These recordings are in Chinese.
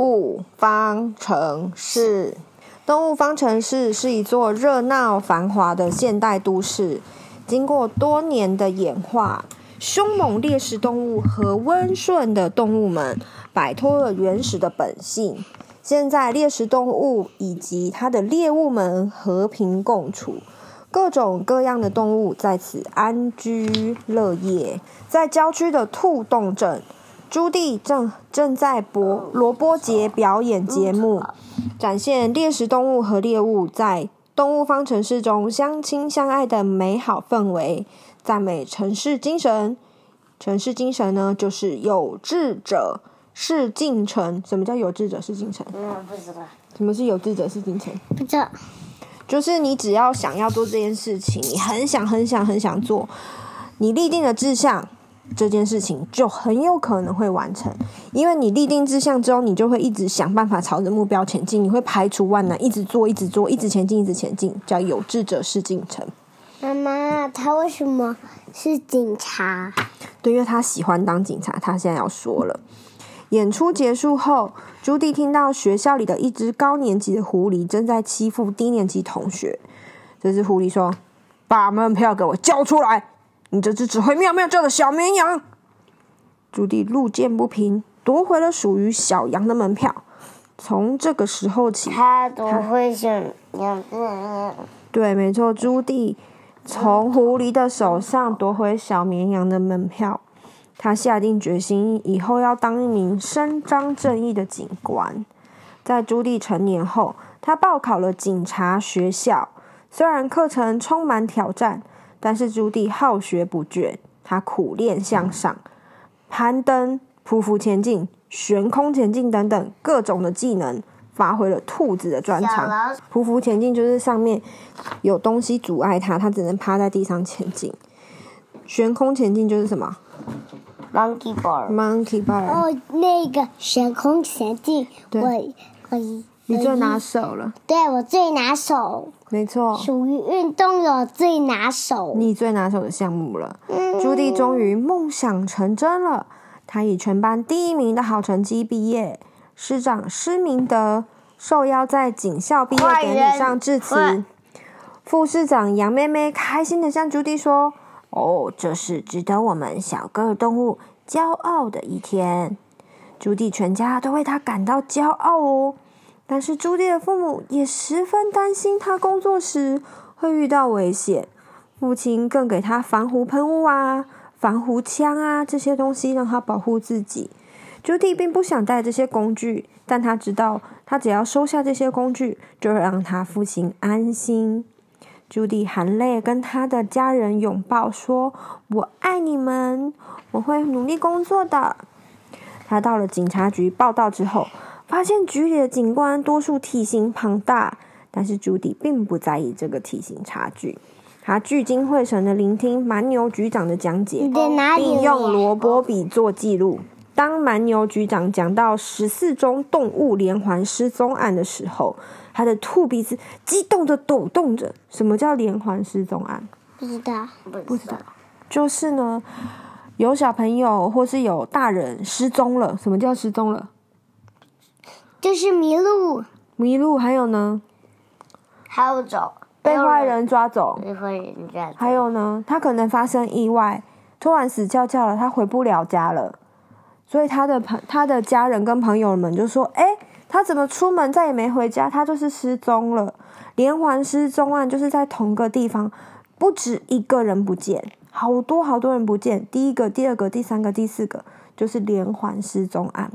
物方程式。动物方程式是一座热闹繁华的现代都市，经过多年的演化，凶猛猎食动物和温顺的动物们摆脱了原始的本性。现在，猎食动物以及它的猎物们和平共处，各种各样的动物在此安居乐业。在郊区的兔洞镇。朱棣正正在博罗波节表演节目，展现猎食动物和猎物在动物方程式中相亲相爱的美好氛围，赞美城市精神。城市精神呢，就是有志者事竟成。什么叫有志者事竟成？嗯，不知道。什么是有志者事竟成？不知道。就是你只要想要做这件事情，你很想很想很想做，你立定了志向。这件事情就很有可能会完成，因为你立定志向之后，你就会一直想办法朝着目标前进，你会排除万难，一直做，一直做，一直前进，一直前进，叫有志者事竟成。妈妈，他为什么是警察？对，因为他喜欢当警察。他现在要说了，演出结束后，朱棣听到学校里的一只高年级的狐狸正在欺负低年级同学。这只狐狸说：“把门票给我交出来。”你这只只会喵喵叫的小绵羊！朱棣路见不平，夺回了属于小羊的门票。从这个时候起，他夺回小羊的。对，没错，朱棣从狐狸的手上夺回小绵羊的门票。他下定决心，以后要当一名伸张正义的警官。在朱棣成年后，他报考了警察学校，虽然课程充满挑战。但是朱棣好学不倦，他苦练向上，攀登、匍匐前进、悬空前进等等各种的技能，发挥了兔子的专长。匍匐前进就是上面有东西阻碍他，他只能趴在地上前进。悬空前进就是什么？Monkey bar。Monkey bar。哦，那个悬空前进，对我可以。你最拿手了，对，我最拿手，没错，属于运动有最拿手，你最拿手的项目了。嗯、朱棣终于梦想成真了，他以全班第一名的好成绩毕业。师长施明德受邀在警校毕业典礼上致辞，副师长杨妹妹开心的向朱棣说：“哦，这是值得我们小个动物骄傲的一天。”朱棣全家都为他感到骄傲哦。但是朱棣的父母也十分担心他工作时会遇到危险，父亲更给他防狐喷雾啊、防狐枪啊这些东西让他保护自己。朱棣并不想带这些工具，但他知道他只要收下这些工具，就会让他父亲安心。朱棣含泪跟他的家人拥抱，说：“我爱你们，我会努力工作的。”他到了警察局报到之后。发现局里的警官多数体型庞大，但是朱迪并不在意这个体型差距。他聚精会神的聆听蛮牛局长的讲解，并用萝卜笔做记录。当蛮牛局长讲到十四宗动物连环失踪案的时候，他的兔鼻子激动的抖动着。什么叫连环失踪案？不知道，不知道。就是呢，有小朋友或是有大人失踪了。什么叫失踪了？就是迷路，迷路，还有呢？还有走，被坏人抓走，被坏人抓走。还有呢？他可能发生意外，突然死翘翘了，他回不了家了，所以他的朋，他的家人跟朋友们就说：“哎，他怎么出门再也没回家？他就是失踪了。”连环失踪案就是在同个地方，不止一个人不见，好多好多人不见。第一个、第二个、第三个、第四个，就是连环失踪案。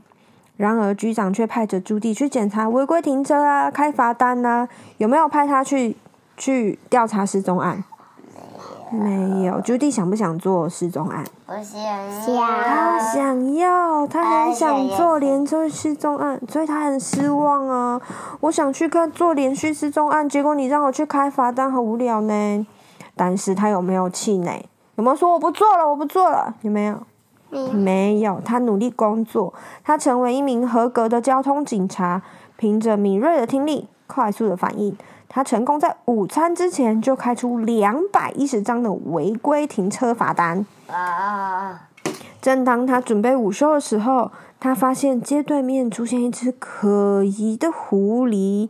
然而，局长却派着朱棣去检查违规停车啊，开罚单呐、啊，有没有派他去去调查失踪案？没有。朱棣想不想做失踪案？我想要。他想要，他很想做连续失踪案，所以他很失望啊。我想去看做连续失踪案，结果你让我去开罚单，好无聊呢。但是他有没有气馁？有没有说我不做了？我不做了？有没有？没有。他努力工作，他成为一名合格的交通警察，凭着敏锐的听力、快速的反应。他成功在午餐之前就开出两百一十张的违规停车罚单。啊！正当他准备午休的时候，他发现街对面出现一只可疑的狐狸。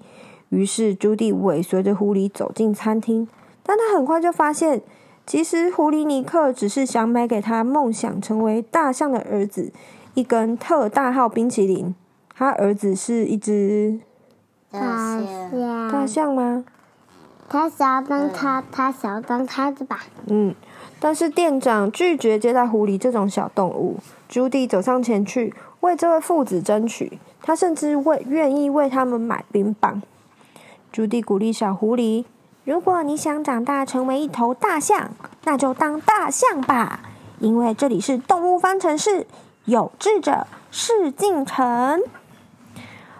于是朱迪尾随着狐狸走进餐厅，但他很快就发现，其实狐狸尼克只是想买给他梦想成为大象的儿子一根特大号冰淇淋。他儿子是一只。大象？大象吗？他想要当他，他想要当他的吧。嗯，但是店长拒绝接待狐狸这种小动物。朱迪走上前去为这位父子争取，他甚至为愿意为他们买冰棒。朱迪鼓励小狐狸：“如果你想长大成为一头大象，那就当大象吧，因为这里是动物方程式，有志者事竟成。”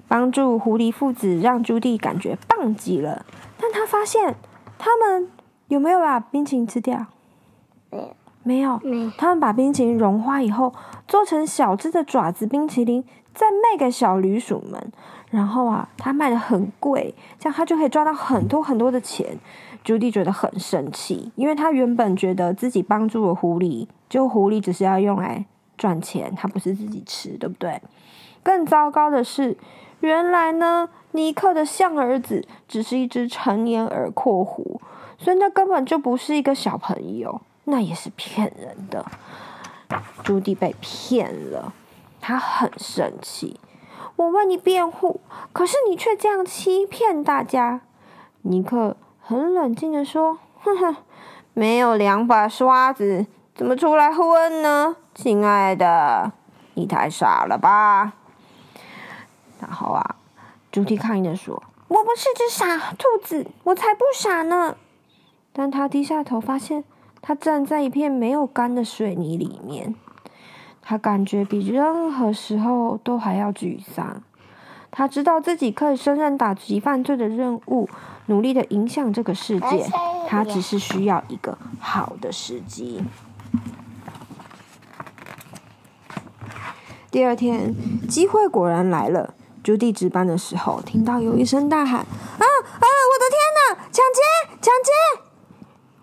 帮助狐狸父子让朱迪感觉棒极了，但他发现他们有没有把冰淇淋吃掉？没有，没有。他们把冰淇淋融化以后，做成小只的爪子冰淇淋，再卖给小旅鼠们。然后啊，他卖得很贵，这样他就可以赚到很多很多的钱。朱迪觉得很生气，因为他原本觉得自己帮助了狐狸，就狐狸只是要用来赚钱，他不是自己吃，对不对？更糟糕的是。原来呢，尼克的象儿子只是一只成年耳廓狐，所以那根本就不是一个小朋友，那也是骗人的。朱迪被骗了，他很生气。我为你辩护，可是你却这样欺骗大家。尼克很冷静的说：“哼哼，没有两把刷子，怎么出来混呢？亲爱的，你太傻了吧？”然后啊，朱迪抗议的说：“我不是只傻兔子，我才不傻呢。”但他低下头，发现他站在一片没有干的水泥里面。他感觉比任何时候都还要沮丧。他知道自己可以胜任打击犯罪的任务，努力的影响这个世界。他只是需要一个好的时机。第二天，机会果然来了。朱迪值班的时候，听到有一声大喊：“啊啊！我的天哪！抢劫！抢劫！”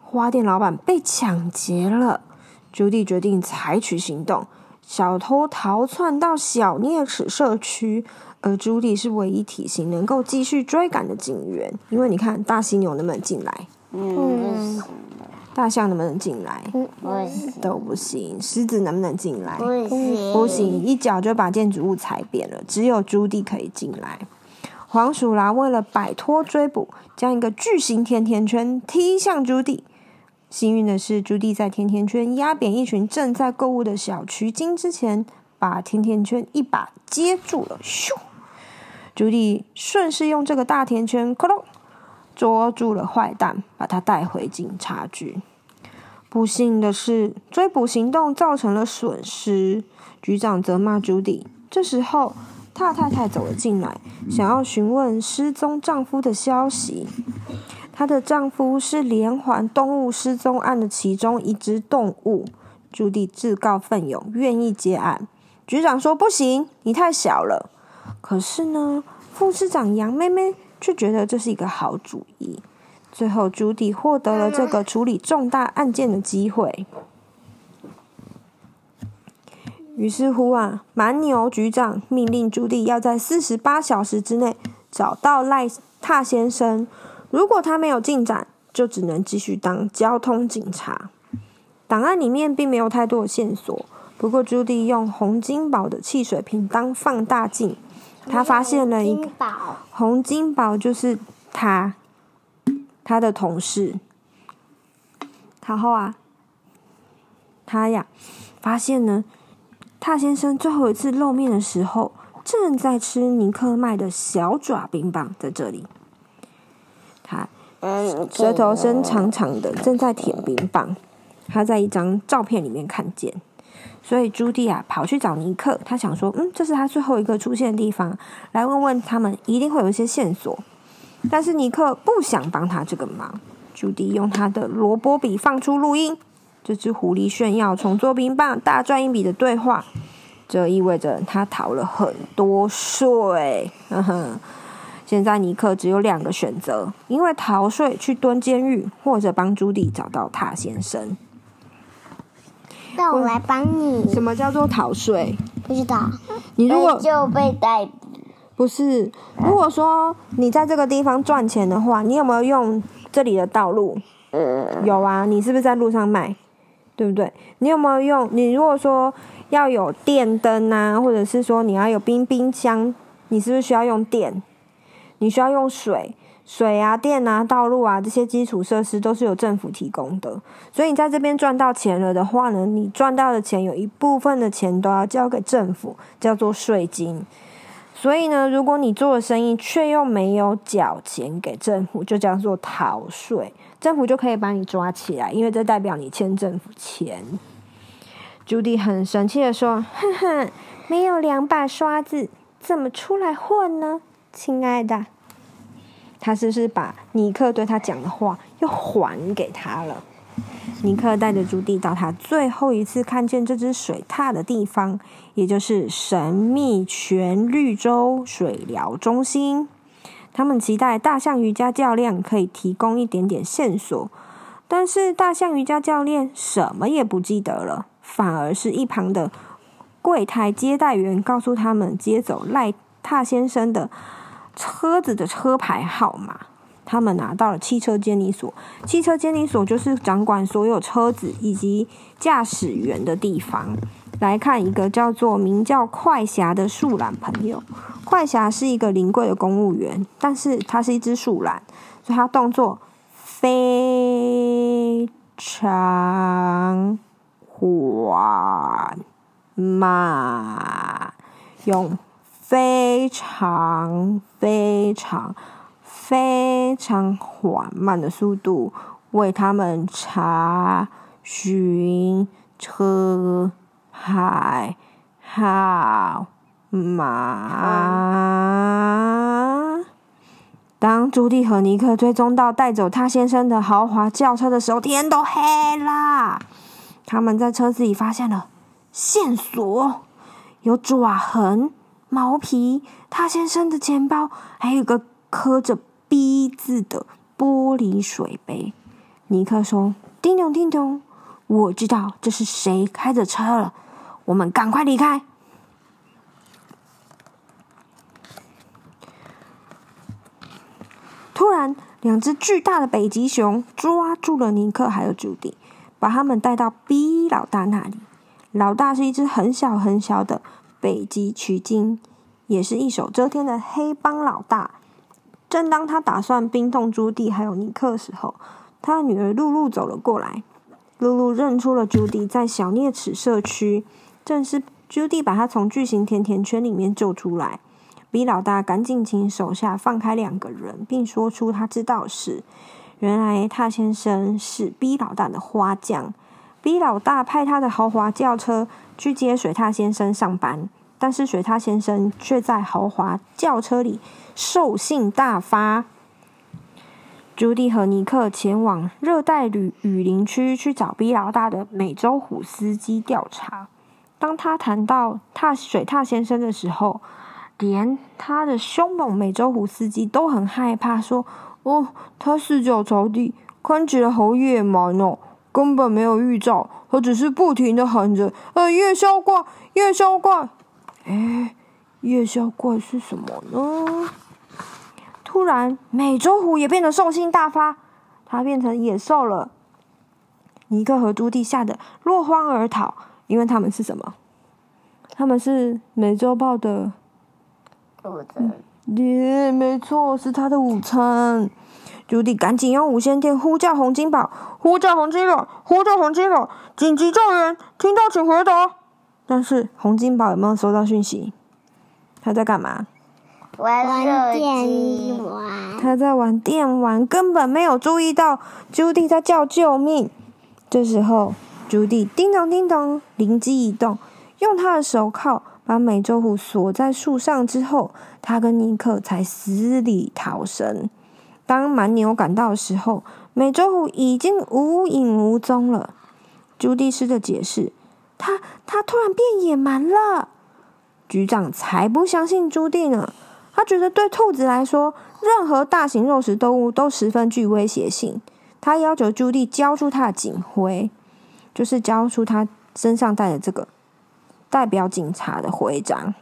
花店老板被抢劫了。朱迪决定采取行动。小偷逃窜到小啮齿社区，而朱迪是唯一体型能够继续追赶的警员。因为你看，大犀牛能不能进来？嗯。大象能不能进来？不行，都不行。狮子能不能进来？不行，不行，一脚就把建筑物踩扁了。只有朱迪可以进来。黄鼠狼为了摆脱追捕，将一个巨型甜甜圈踢向朱迪。幸运的是，朱迪在甜甜圈压扁一群正在购物的小衢精之前，把甜甜圈一把接住了。咻！朱迪顺势用这个大甜圈，咕隆。捉住了坏蛋，把他带回警察局。不幸的是，追捕行动造成了损失。局长责骂朱迪。这时候，太太太走了进来，想要询问失踪丈夫的消息。她的丈夫是连环动物失踪案的其中一只动物。朱迪自告奋勇，愿意接案。局长说：“不行，你太小了。”可是呢，副市长杨妹妹。却觉得这是一个好主意。最后，朱迪获得了这个处理重大案件的机会。于是乎啊，蛮牛局长命令朱迪要在四十八小时之内找到赖塔先生。如果他没有进展，就只能继续当交通警察。档案里面并没有太多的线索，不过朱迪用洪金宝的汽水瓶当放大镜。他发现了一个洪金宝，就是他，他的同事。然后啊，他呀，发现呢，他先生最后一次露面的时候，正在吃尼克卖的小爪冰棒，在这里。舌头伸长长的，正在舔冰棒。他在一张照片里面看见，所以朱迪啊跑去找尼克，他想说，嗯，这是他最后一个出现的地方，来问问他们，一定会有一些线索。但是尼克不想帮他这个忙。朱迪用他的萝卜笔放出录音，这只狐狸炫耀重做冰棒大赚一笔的对话，这意味着他逃了很多税。呵呵。现在尼克只有两个选择，因为逃税去蹲监狱，或者帮朱迪找到塔先生。那我来帮你。什么叫做逃税？不知道。你如果就被逮捕。不是，如果说你在这个地方赚钱的话，你有没有用这里的道路？嗯。有啊，你是不是在路上卖？对不对？你有没有用？你如果说要有电灯啊，或者是说你要有冰冰箱，你是不是需要用电？你需要用水、水啊、电啊、道路啊，这些基础设施都是由政府提供的。所以你在这边赚到钱了的话呢，你赚到的钱有一部分的钱都要交给政府，叫做税金。所以呢，如果你做的生意却又没有缴钱给政府，就叫做逃税，政府就可以把你抓起来，因为这代表你欠政府钱。朱迪很生气的说：“哼哼，没有两把刷子，怎么出来混呢？”亲爱的，他是不是把尼克对他讲的话又还给他了？尼克带着朱迪到他最后一次看见这只水獭的地方，也就是神秘全绿洲水疗中心。他们期待大象瑜伽教练可以提供一点点线索，但是大象瑜伽教练什么也不记得了，反而是一旁的柜台接待员告诉他们接走赖獭先生的。车子的车牌号码，他们拿到了汽车监理所。汽车监理所就是掌管所有车子以及驾驶员的地方。来看一个叫做名叫快侠的树懒朋友。快侠是一个临柜的公务员，但是他是一只树懒，所以他动作非常缓慢，用。非常非常非常缓慢的速度为他们查询车牌号码。当朱迪和尼克追踪到带走他先生的豪华轿车的时候，天都黑啦。他们在车子里发现了线索，有爪痕。毛皮，他先生的钱包，还有个刻着 B 字的玻璃水杯。尼克说：“叮咚叮咚，我知道这是谁开着车了，我们赶快离开。”突然，两只巨大的北极熊抓住了尼克还有朱迪，把他们带到 B 老大那里。老大是一只很小很小的。北极取经，也是一手遮天的黑帮老大。正当他打算冰冻朱迪还有尼克时候，他的女儿露露走了过来。露露认出了朱迪在小啮齿社区，正是朱迪把他从巨型甜甜圈里面救出来。比老大赶紧请手下放开两个人，并说出他知道是。原来他先生是 B 老大的花匠。B 老大派他的豪华轿车去接水獭先生上班，但是水獭先生却在豪华轿车里兽性大发。朱迪和尼克前往热带雨雨林区去找 B 老大的美洲虎司机调查。当他谈到獭水獭先生的时候，连他的凶猛美洲虎司机都很害怕，说：“哦，他四脚朝地，看起来好野蛮哦。”根本没有预兆，他只是不停的喊着：“呃，夜宵怪，夜宵怪！”哎，夜宵怪是什么呢？突然，美洲虎也变得兽性大发，它变成野兽了。尼克和朱迪吓得落荒而逃，因为他们是什么？他们是美洲豹的午餐。耶，没错，是他的午餐。朱棣赶紧用无线电呼叫洪金宝，呼叫洪金宝，呼叫洪金宝，紧急救援，听到请回答。但是洪金宝有没有收到讯息？他在干嘛？玩电玩。他在玩电玩，根本没有注意到朱棣在叫救命。这时候，朱棣叮咚叮咚，灵机一动，用他的手铐把美洲虎锁在树上之后，他跟尼克才死里逃生。当蛮牛赶到的时候，美洲虎已经无影无踪了。朱迪试着解释：“他他突然变野蛮了。”局长才不相信朱迪呢。他觉得对兔子来说，任何大型肉食动物都十分具威胁性。他要求朱迪交出他的警徽，就是交出他身上带的这个代表警察的徽章。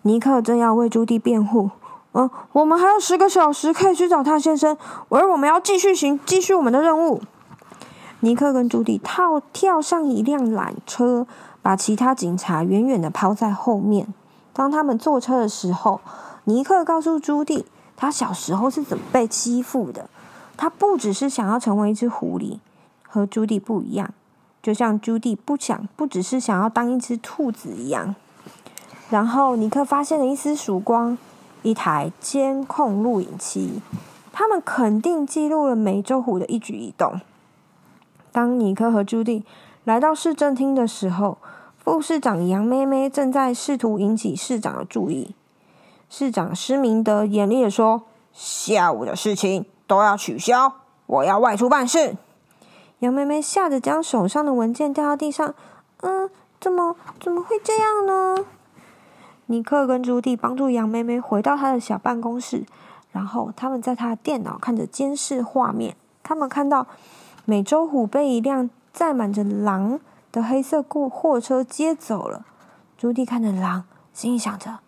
尼克正要为朱迪辩护。嗯，我们还有十个小时可以去找他先生，而我们要继续行，继续我们的任务。尼克跟朱迪跳跳上一辆缆车，把其他警察远远的抛在后面。当他们坐车的时候，尼克告诉朱迪，他小时候是怎么被欺负的。他不只是想要成为一只狐狸，和朱迪不一样，就像朱迪不想不只是想要当一只兔子一样。然后尼克发现了一丝曙光，一台监控录影器，他们肯定记录了美洲虎的一举一动。当尼克和朱迪来到市政厅的时候，副市长杨妹妹正在试图引起市长的注意。市长施明德严厉地说：“下午的事情都要取消，我要外出办事。”杨妹妹吓得将手上的文件掉到地上。嗯，怎么怎么会这样呢？尼克跟朱迪帮助杨妹妹回到她的小办公室，然后他们在她的电脑看着监视画面。他们看到美洲虎被一辆载满着狼的黑色过货车接走了。朱迪看着狼，心里想着：“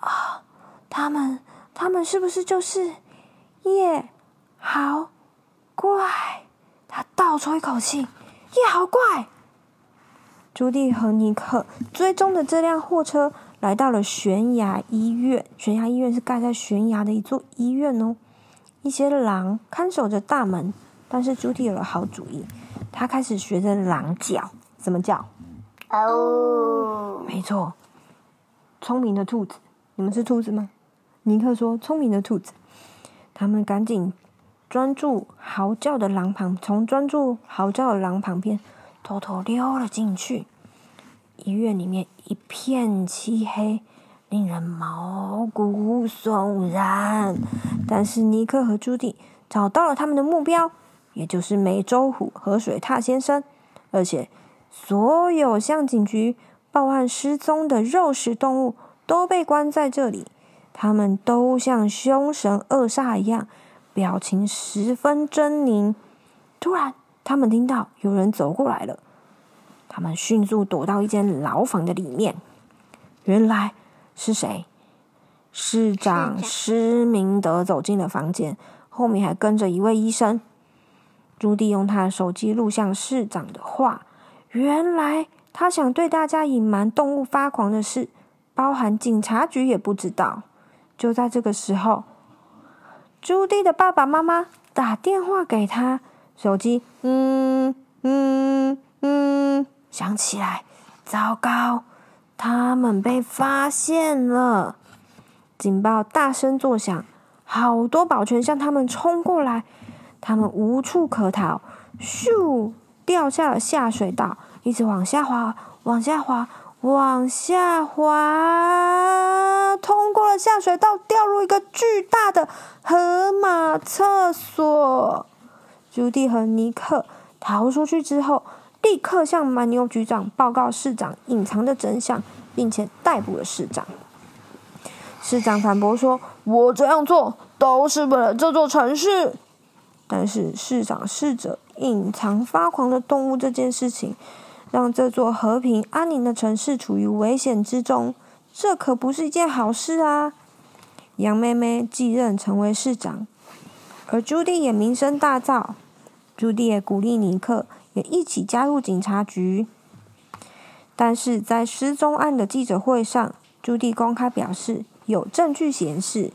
啊，他们，他们是不是就是叶好怪？”他倒抽一口气：“叶好怪！”朱迪和尼克追踪的这辆货车来到了悬崖医院。悬崖医院是盖在悬崖的一座医院哦。一些狼看守着大门，但是朱迪有了好主意，他开始学着狼叫。怎么叫？哦，没错，聪明的兔子。你们是兔子吗？尼克说：“聪明的兔子。”他们赶紧专注嚎叫的狼旁，从专注嚎叫的狼旁边偷偷溜了进去。医院里面一片漆黑，令人毛骨悚然。但是尼克和朱迪找到了他们的目标，也就是美洲虎和水獭先生，而且。所有向警局报案失踪的肉食动物都被关在这里，他们都像凶神恶煞一样，表情十分狰狞。突然，他们听到有人走过来了，他们迅速躲到一间牢房的里面。原来是谁？市长施明德走进了房间，后面还跟着一位医生。朱迪用他的手机录像市长的话。原来他想对大家隐瞒动物发狂的事，包含警察局也不知道。就在这个时候，朱迪的爸爸妈妈打电话给他，手机嗯嗯嗯响起来。糟糕，他们被发现了！警报大声作响，好多保全向他们冲过来，他们无处可逃，咻！掉下了下水道，一直往下滑，往下滑，往下滑，通过了下水道，掉入一个巨大的河马厕所。朱迪和尼克逃出去之后，立刻向蛮牛局长报告市长隐藏的真相，并且逮捕了市长。市长反驳说：“我这样做都是为了这座城市。”但是市长试着。隐藏发狂的动物这件事情，让这座和平安宁的城市处于危险之中，这可不是一件好事啊！杨妹妹继任成为市长，而朱迪也名声大噪。朱迪也鼓励尼克一起加入警察局。但是在失踪案的记者会上，朱棣公开表示，有证据显示，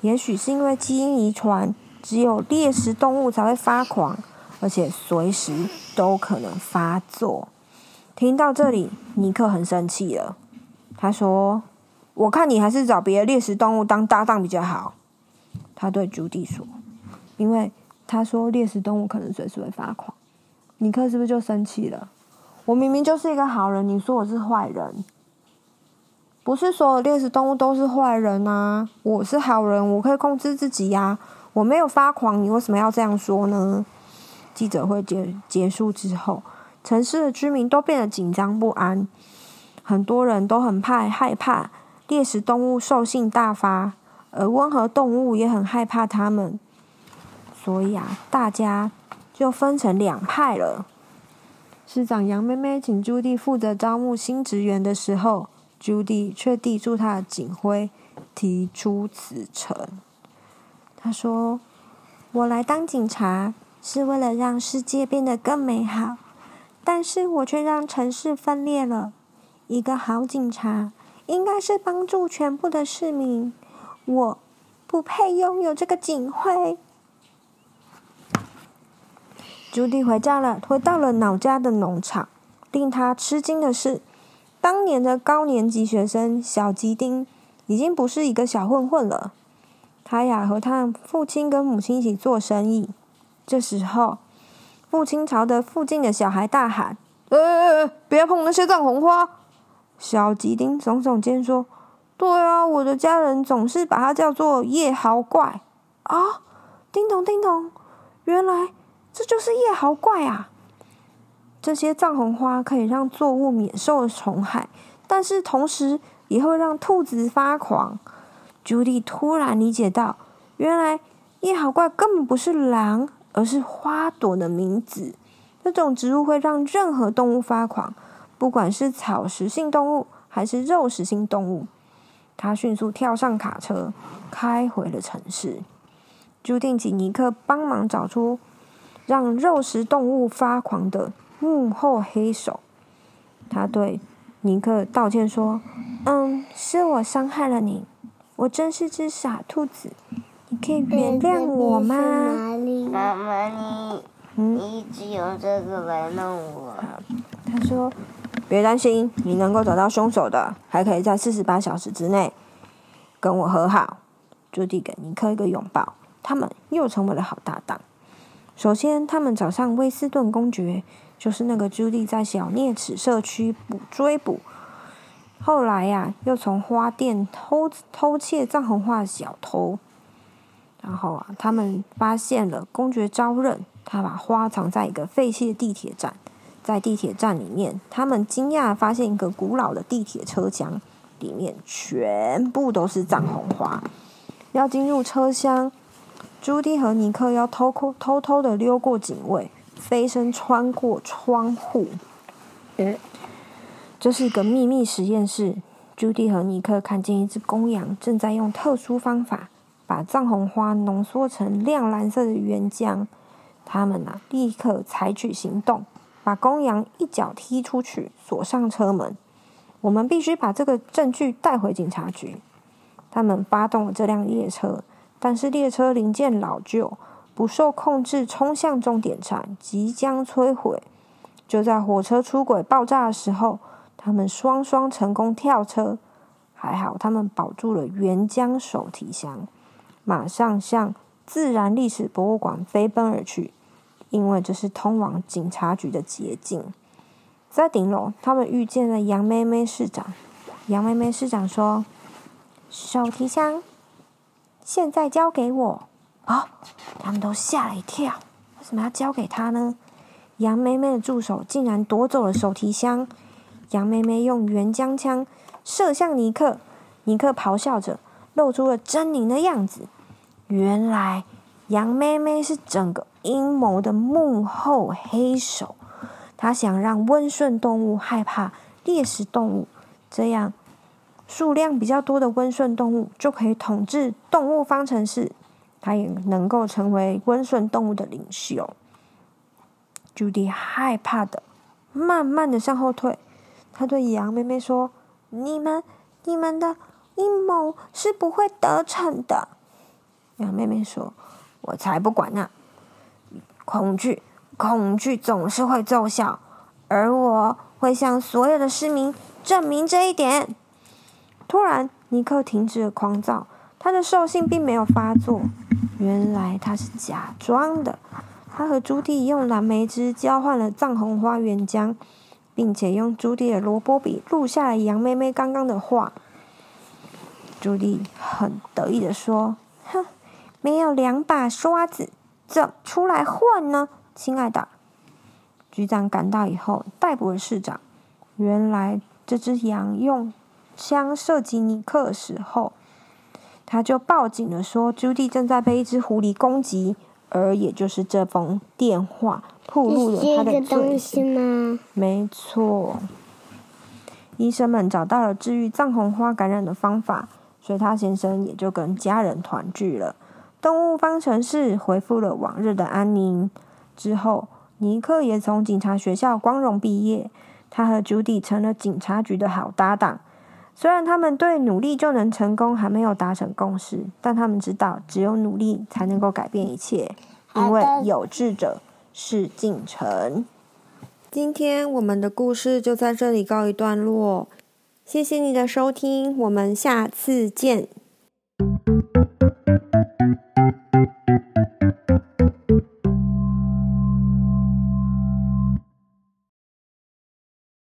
也许是因为基因遗传，只有猎食动物才会发狂。而且随时都可能发作。听到这里，尼克很生气了。他说：“我看你还是找别的猎食动物当搭档比较好。”他对朱棣说：“因为他说猎食动物可能随时会发狂。”尼克是不是就生气了？我明明就是一个好人，你说我是坏人？不是所有猎食动物都是坏人啊！我是好人，我可以控制自己呀、我没有发狂，你为什么要这样说呢？记者会结结束之后，城市的居民都变得紧张不安，很多人都很怕害怕猎食动物兽性大发，而温和动物也很害怕它们，所以啊，大家。就分成两派了。市长杨妹妹请朱迪负责招募新职员的时候，朱迪却递出他的警徽，提出辞呈。他说：“我来当警察是为了让世界变得更美好，但是我却让城市分裂了。一个好警察应该是帮助全部的市民，我不配拥有这个警徽。”朱迪回家了，回到了老家的农场。令他吃惊的是，当年的高年级学生小吉丁已经不是一个小混混了。他呀和他父亲跟母亲一起做生意。这时候，父亲朝着附近的小孩大喊：“呃，不要碰那些藏红花！”小吉丁耸耸肩说：“对啊，我的家人总是把它叫做夜豪怪啊！”叮咚叮咚，原来。这就是夜豪怪啊！这些藏红花可以让作物免受虫害，但是同时也会让兔子发狂。朱莉突然理解到，原来夜豪怪根本不是狼，而是花朵的名字。这种植物会让任何动物发狂，不管是草食性动物还是肉食性动物。他迅速跳上卡车，开回了城市。朱迪请尼克帮忙找出。让肉食动物发狂的幕后黑手，他对尼克道歉说：“嗯，是我伤害了你，我真是只傻兔子，你可以原谅我吗？”妈妈，你嗯，你一直用这个来弄我。他说：“别担心，你能够找到凶手的，还可以在四十八小时之内跟我和好。”朱迪给尼克一个拥抱，他们又成为了好搭档。首先，他们找上威斯顿公爵，就是那个朱莉在小啮齿社区捕追捕，后来呀、又从花店偷偷窃藏红花的小偷。然后啊，他们发现了公爵招认，他把花藏在一个废弃的地铁站，在地铁站里面，他们惊讶发现一个古老的地铁车厢，里面全部都是藏红花。要进入车厢。朱迪和尼克要偷偷偷偷的溜过警卫，飞身穿过窗户。嗯，这是一个秘密实验室。朱迪和尼克看见一只公羊正在用特殊方法把藏红花浓缩成亮蓝色的原浆。他们呐、啊，立刻采取行动，把公羊一脚踢出去，锁上车门。我们必须把这个证据带回警察局。他们发动了这辆列车。但是列车零件老旧，不受控制，冲向终点站，即将摧毁。就在火车出轨爆炸的时候，他们双双成功跳车，还好他们保住了原浆手提箱，马上向自然历史博物馆飞奔而去，因为这是通往警察局的捷径。在顶楼，他们遇见了杨妹妹市长。杨妹妹市长说：“手提箱。”现在交给我啊！他们都吓了一跳，为什么要交给他呢？杨妹妹的助手竟然夺走了手提箱。杨妹妹用原浆枪射向尼克，尼克咆哮着，露出了狰狞的样子。原来杨妹妹是整个阴谋的幕后黑手，她想让温顺动物害怕猎食动物，这样。数量比较多的温顺动物就可以统治动物方程式，它也能够成为温顺动物的领袖。朱迪害怕的慢慢的向后退，他对羊妹妹说：“你们、你们的阴谋是不会得逞的。”羊妹妹说：“我才不管呢！恐惧，恐惧总是会奏效，而我会向所有的市民证明这一点。”突然，尼克停止了狂躁，他的兽性并没有发作。原来他是假装的。他和朱棣用蓝莓汁交换了藏红花原浆，并且用朱棣的萝卜笔录下了杨妹妹刚刚的话。朱棣很得意地说：“哼，没有两把刷子，怎么出来混呢？”亲爱的，局长赶到以后逮捕了市长。原来这只羊用枪射击尼克的时候，他就报警了，说朱迪正在被一只狐狸攻击。而也就是这封电话暴露了他的罪行。没错，医生们找到了治愈藏红花感染的方法，所以他先生也就跟家人团聚了。动物方程式恢复了往日的安宁。之后，尼克也从警察学校光荣毕业，他和朱迪成了警察局的好搭档。虽然他们对努力就能成功还没有达成共识但他们知道只有努力才能够改变一切因为有志者事竟成。今天我们的故事就在这里告一段落谢谢你的收听我们下次见。